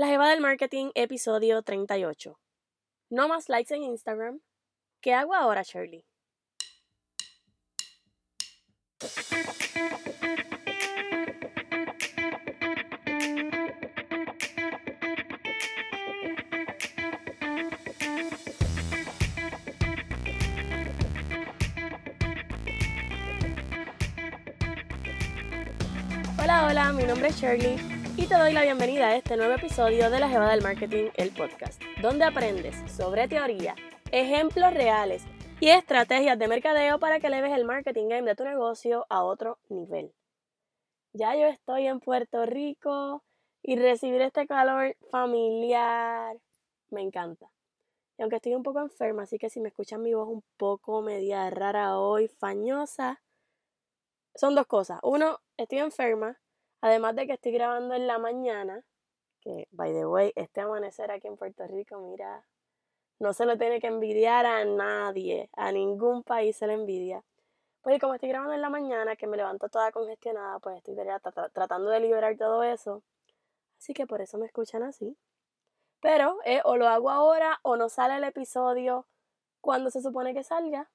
La Jeva del Marketing, episodio 38. No más likes en Instagram. ¿Qué hago ahora, Shirley? Hola, hola, mi nombre es Shirley y te doy la bienvenida a este nuevo episodio de La Jeva del Marketing, el podcast, donde aprendes sobre teoría, ejemplos reales y estrategias de mercadeo para que leves el marketing game de tu negocio a otro nivel. Ya yo estoy en Puerto Rico y recibir este calor familiar me encanta. Y aunque estoy un poco enferma, así que si me escuchan mi voz un poco media rara hoy, fañosa, son dos cosas. Uno, estoy enferma Además de que estoy grabando en la mañana, que, by the way, este amanecer aquí en Puerto Rico, mira, no se lo tiene que envidiar a nadie, a ningún país se le envidia. Pues como estoy grabando en la mañana, que me levanto toda congestionada, pues estoy tratando de liberar todo eso. Así que por eso me escuchan así. Pero eh, o lo hago ahora o no sale el episodio cuando se supone que salga.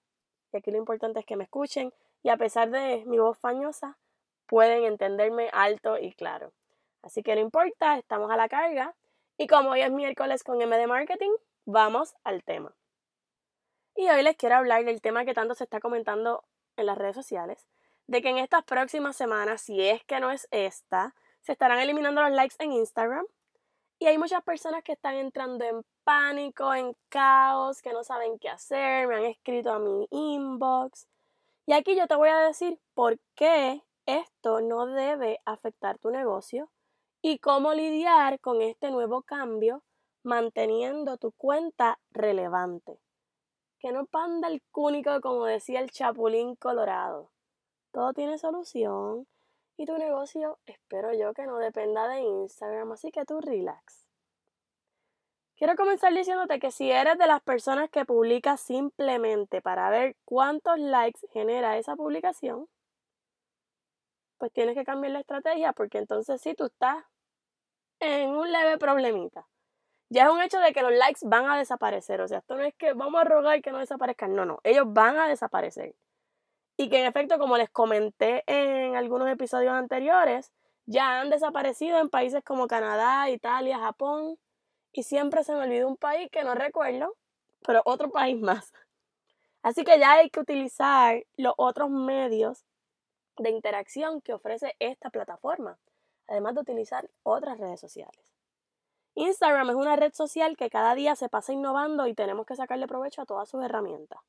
Y aquí lo importante es que me escuchen. Y a pesar de mi voz fañosa, pueden entenderme alto y claro. Así que no importa, estamos a la carga. Y como hoy es miércoles con M de Marketing, vamos al tema. Y hoy les quiero hablar del tema que tanto se está comentando en las redes sociales, de que en estas próximas semanas, si es que no es esta, se estarán eliminando los likes en Instagram. Y hay muchas personas que están entrando en pánico, en caos, que no saben qué hacer, me han escrito a mi inbox. Y aquí yo te voy a decir por qué esto no debe afectar tu negocio y cómo lidiar con este nuevo cambio manteniendo tu cuenta relevante. Que no panda el cúnico como decía el Chapulín Colorado. Todo tiene solución y tu negocio espero yo que no dependa de Instagram, así que tú relax. Quiero comenzar diciéndote que si eres de las personas que publica simplemente para ver cuántos likes genera esa publicación, pues tienes que cambiar la estrategia porque entonces sí tú estás en un leve problemita. Ya es un hecho de que los likes van a desaparecer. O sea, esto no es que vamos a rogar que no desaparezcan. No, no, ellos van a desaparecer. Y que en efecto, como les comenté en algunos episodios anteriores, ya han desaparecido en países como Canadá, Italia, Japón. Y siempre se me olvida un país que no recuerdo, pero otro país más. Así que ya hay que utilizar los otros medios de interacción que ofrece esta plataforma, además de utilizar otras redes sociales. Instagram es una red social que cada día se pasa innovando y tenemos que sacarle provecho a todas sus herramientas.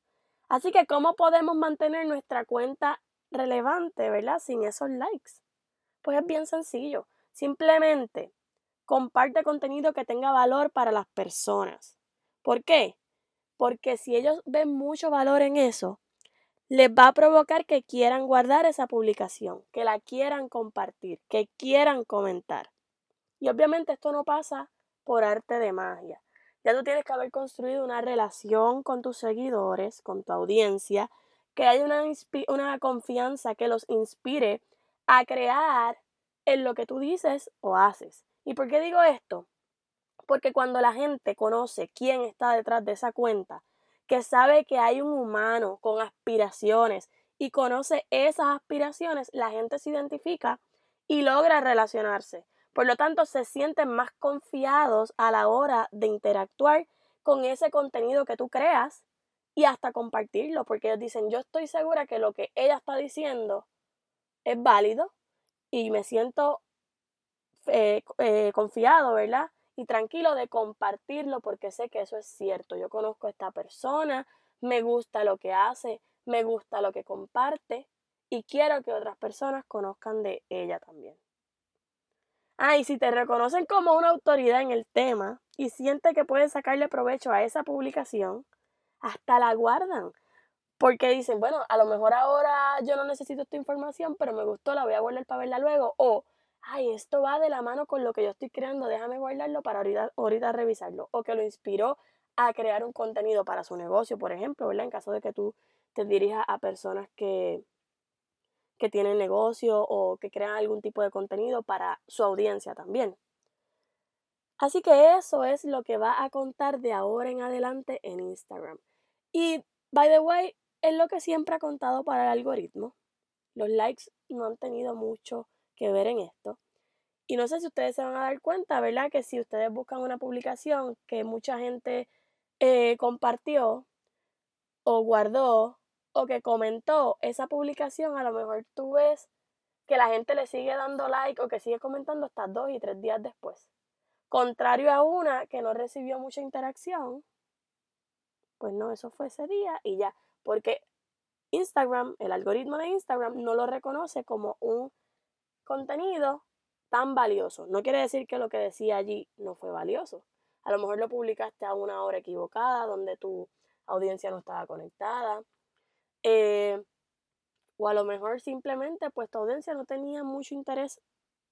Así que, ¿cómo podemos mantener nuestra cuenta relevante, verdad? Sin esos likes. Pues es bien sencillo. Simplemente comparte contenido que tenga valor para las personas. ¿Por qué? Porque si ellos ven mucho valor en eso, les va a provocar que quieran guardar esa publicación, que la quieran compartir, que quieran comentar. Y obviamente esto no pasa por arte de magia. Ya tú tienes que haber construido una relación con tus seguidores, con tu audiencia, que haya una, una confianza que los inspire a crear en lo que tú dices o haces. ¿Y por qué digo esto? Porque cuando la gente conoce quién está detrás de esa cuenta, que sabe que hay un humano con aspiraciones y conoce esas aspiraciones, la gente se identifica y logra relacionarse. Por lo tanto, se sienten más confiados a la hora de interactuar con ese contenido que tú creas y hasta compartirlo, porque ellos dicen, yo estoy segura que lo que ella está diciendo es válido y me siento eh, eh, confiado, ¿verdad? Y tranquilo de compartirlo porque sé que eso es cierto. Yo conozco a esta persona, me gusta lo que hace, me gusta lo que comparte y quiero que otras personas conozcan de ella también. Ah, y si te reconocen como una autoridad en el tema y sienten que pueden sacarle provecho a esa publicación, hasta la guardan. Porque dicen, bueno, a lo mejor ahora yo no necesito esta información, pero me gustó, la voy a guardar para verla luego. O ay, esto va de la mano con lo que yo estoy creando, déjame guardarlo para ahorita, revisarlo. O que lo inspiró a crear un contenido para su negocio, por ejemplo, ¿verdad? En caso de que tú te dirijas a personas que, que tienen negocio o que crean algún tipo de contenido para su audiencia también. Así que eso es lo que va a contar de ahora en adelante en Instagram. Y, by the way, es lo que siempre ha contado para el algoritmo. Los likes no han tenido mucho que ver en esto. Y no sé si ustedes se van a dar cuenta, ¿verdad? Que si ustedes buscan una publicación que mucha gente eh, compartió o guardó o que comentó esa publicación, a lo mejor tú ves que la gente le sigue dando like o que sigue comentando hasta dos y tres días después. Contrario a una que no recibió mucha interacción, pues no, eso fue ese día y ya. Porque Instagram, el algoritmo de Instagram no lo reconoce como un contenido tan valioso. No quiere decir que lo que decía allí no fue valioso. A lo mejor lo publicaste a una hora equivocada, donde tu audiencia no estaba conectada. Eh, o a lo mejor simplemente pues tu audiencia no tenía mucho interés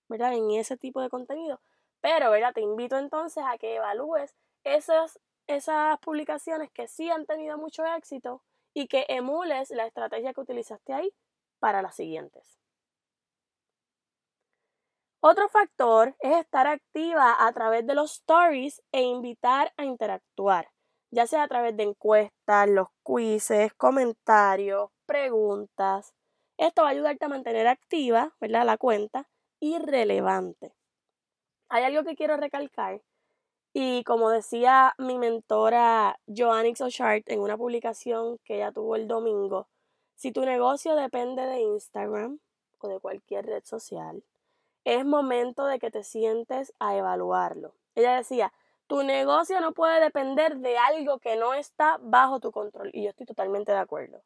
¿verdad? en ese tipo de contenido. Pero ¿verdad? te invito entonces a que evalúes esas, esas publicaciones que sí han tenido mucho éxito y que emules la estrategia que utilizaste ahí para las siguientes. Otro factor es estar activa a través de los stories e invitar a interactuar, ya sea a través de encuestas, los quizzes, comentarios, preguntas. Esto va a ayudarte a mantener activa, ¿verdad? La cuenta y relevante. Hay algo que quiero recalcar y como decía mi mentora Joannix O'Shart en una publicación que ella tuvo el domingo, si tu negocio depende de Instagram o de cualquier red social, es momento de que te sientes a evaluarlo. Ella decía, tu negocio no puede depender de algo que no está bajo tu control. Y yo estoy totalmente de acuerdo.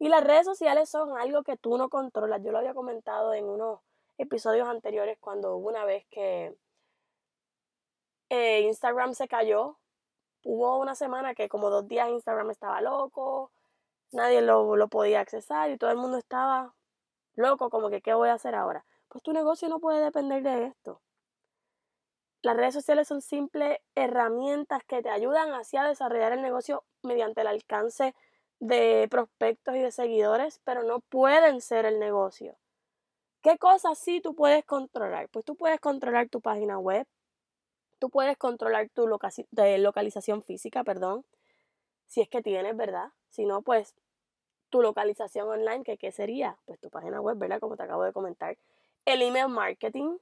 Y las redes sociales son algo que tú no controlas. Yo lo había comentado en unos episodios anteriores cuando hubo una vez que eh, Instagram se cayó. Hubo una semana que como dos días Instagram estaba loco, nadie lo, lo podía accesar y todo el mundo estaba loco, como que qué voy a hacer ahora pues tu negocio no puede depender de esto. Las redes sociales son simples herramientas que te ayudan así a desarrollar el negocio mediante el alcance de prospectos y de seguidores, pero no pueden ser el negocio. ¿Qué cosas sí tú puedes controlar? Pues tú puedes controlar tu página web, tú puedes controlar tu localización física, perdón, si es que tienes, ¿verdad? Si no, pues tu localización online, que qué sería? Pues tu página web, ¿verdad? Como te acabo de comentar el email marketing.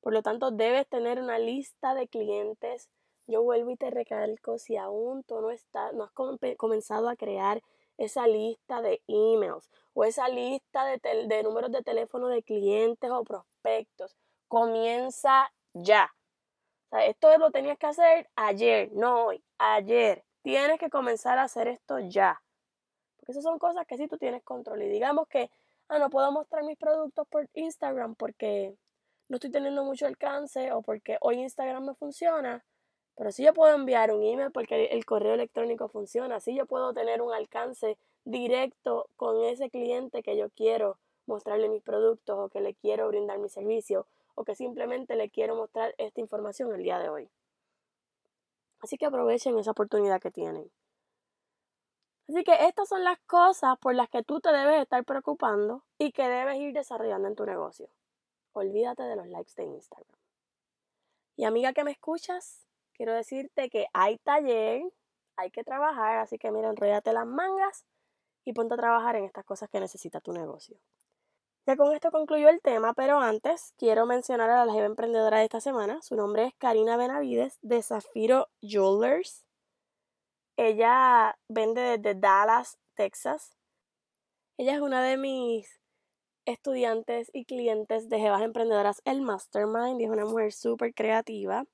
Por lo tanto, debes tener una lista de clientes. Yo vuelvo y te recalco, si aún tú no, no has comenzado a crear esa lista de emails o esa lista de, de números de teléfono de clientes o prospectos, comienza ya. esto lo tenías que hacer ayer, no hoy, ayer. Tienes que comenzar a hacer esto ya. Porque esas son cosas que sí tú tienes control. Y digamos que ah, no puedo mostrar mis productos por Instagram porque no estoy teniendo mucho alcance o porque hoy Instagram no funciona, pero sí yo puedo enviar un email porque el correo electrónico funciona, sí yo puedo tener un alcance directo con ese cliente que yo quiero mostrarle mis productos o que le quiero brindar mi servicio o que simplemente le quiero mostrar esta información el día de hoy. Así que aprovechen esa oportunidad que tienen. Así que estas son las cosas por las que tú te debes estar preocupando y que debes ir desarrollando en tu negocio. Olvídate de los likes de Instagram. Y amiga que me escuchas, quiero decirte que hay taller, hay que trabajar, así que mira, enrollate las mangas y ponte a trabajar en estas cosas que necesita tu negocio. Ya con esto concluyo el tema, pero antes quiero mencionar a la jefa emprendedora de esta semana. Su nombre es Karina Benavides de Zafiro Jewelers. Ella vende desde Dallas, Texas. Ella es una de mis estudiantes y clientes de Jevas Emprendedoras, el Mastermind, y es una mujer súper creativa.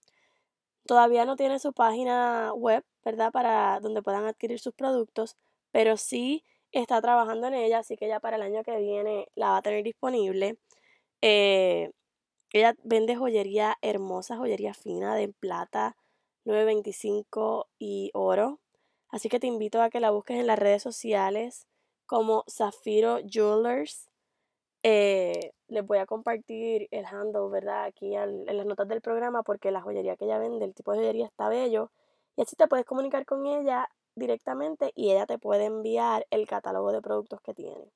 Todavía no tiene su página web, ¿verdad? Para donde puedan adquirir sus productos, pero sí está trabajando en ella, así que ya para el año que viene la va a tener disponible. Eh, ella vende joyería hermosa, joyería fina de plata, 9.25 y oro. Así que te invito a que la busques en las redes sociales como Zafiro Jewelers. Eh, les voy a compartir el handle, ¿verdad? Aquí en las notas del programa porque la joyería que ella vende, el tipo de joyería está bello. Y así te puedes comunicar con ella directamente y ella te puede enviar el catálogo de productos que tiene.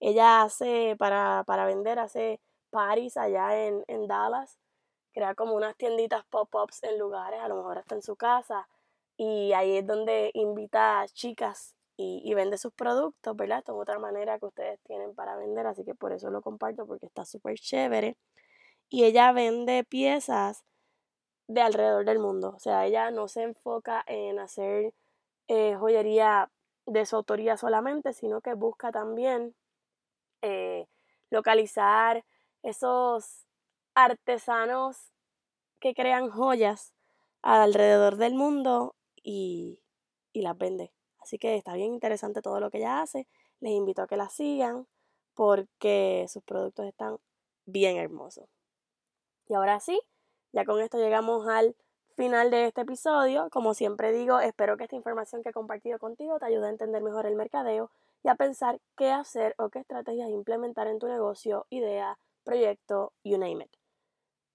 Ella hace, para, para vender, hace parties allá en, en Dallas crea como unas tienditas pop-ups en lugares, a lo mejor está en su casa, y ahí es donde invita a chicas y, vende sus productos, ¿verdad? Esto es otra manera que ustedes tienen para vender, así que por eso lo comparto porque está súper chévere. Y ella vende piezas de alrededor del mundo, o sea, ella no se enfoca en hacer eh, joyería de su autoría solamente, sino que busca también eh, localizar esos artesanos que crean joyas alrededor del mundo y, y las vende. Así que está bien interesante todo lo que ella hace. Les invito a que la sigan porque sus productos están bien hermosos. Y ahora sí, ya con esto llegamos al final de este episodio. Como siempre digo, espero que esta información que he compartido contigo te ayude a entender mejor el mercadeo y a pensar qué hacer o qué estrategias implementar en tu negocio, idea, proyecto, you name it.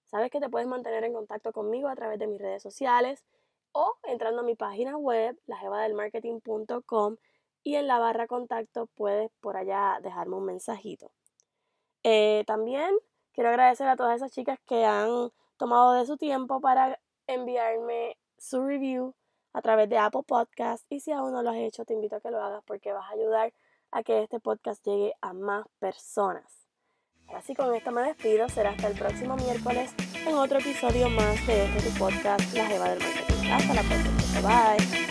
Sabes que te puedes mantener en contacto conmigo a través de mis redes sociales o entrando a mi página web, lajevadelmarketing.com y en la barra contacto puedes por allá dejarme un mensajito. Eh, también quiero agradecer a todas esas chicas que han tomado de su tiempo para enviarme su review a través de Apple Podcast y si aún no lo has hecho te invito a que lo hagas porque vas a ayudar a que este podcast llegue a más personas. Así con esto me despido, será hasta el próximo miércoles en otro episodio más de este podcast La Jeva del Marketing. Hasta la próxima, bye.